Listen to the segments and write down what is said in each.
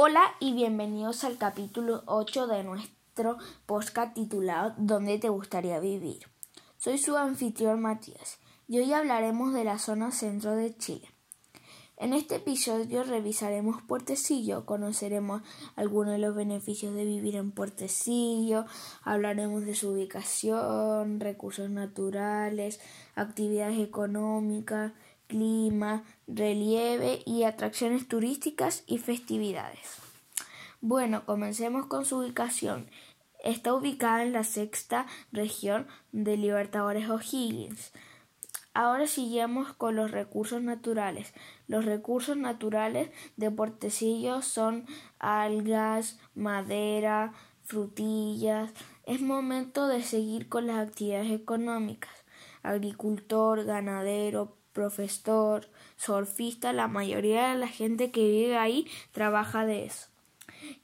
Hola y bienvenidos al capítulo 8 de nuestro podcast titulado ¿Dónde te gustaría vivir? Soy su anfitrión Matías y hoy hablaremos de la zona centro de Chile. En este episodio revisaremos Puertecillo, conoceremos algunos de los beneficios de vivir en Puertecillo, hablaremos de su ubicación, recursos naturales, actividades económicas, clima, relieve y atracciones turísticas y festividades. Bueno, comencemos con su ubicación. Está ubicada en la sexta región de Libertadores O'Higgins. Ahora sigamos con los recursos naturales. Los recursos naturales de Portecillo son algas, madera, frutillas. Es momento de seguir con las actividades económicas. Agricultor, ganadero, profesor, surfista, la mayoría de la gente que vive ahí trabaja de eso.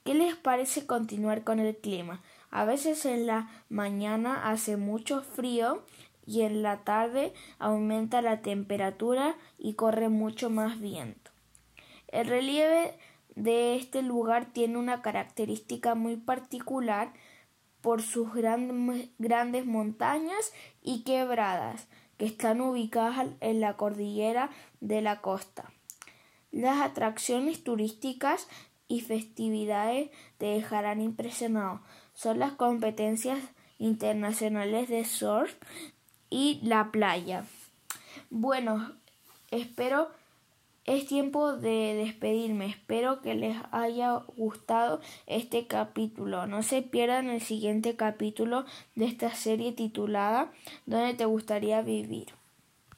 ¿Qué les parece continuar con el clima? A veces en la mañana hace mucho frío y en la tarde aumenta la temperatura y corre mucho más viento. El relieve de este lugar tiene una característica muy particular por sus grandes montañas y quebradas que están ubicadas en la cordillera de la costa. Las atracciones turísticas y festividades te dejarán impresionado. Son las competencias internacionales de surf y la playa. Bueno, espero es tiempo de despedirme. Espero que les haya gustado este capítulo. No se pierdan el siguiente capítulo de esta serie titulada ¿Dónde te gustaría vivir?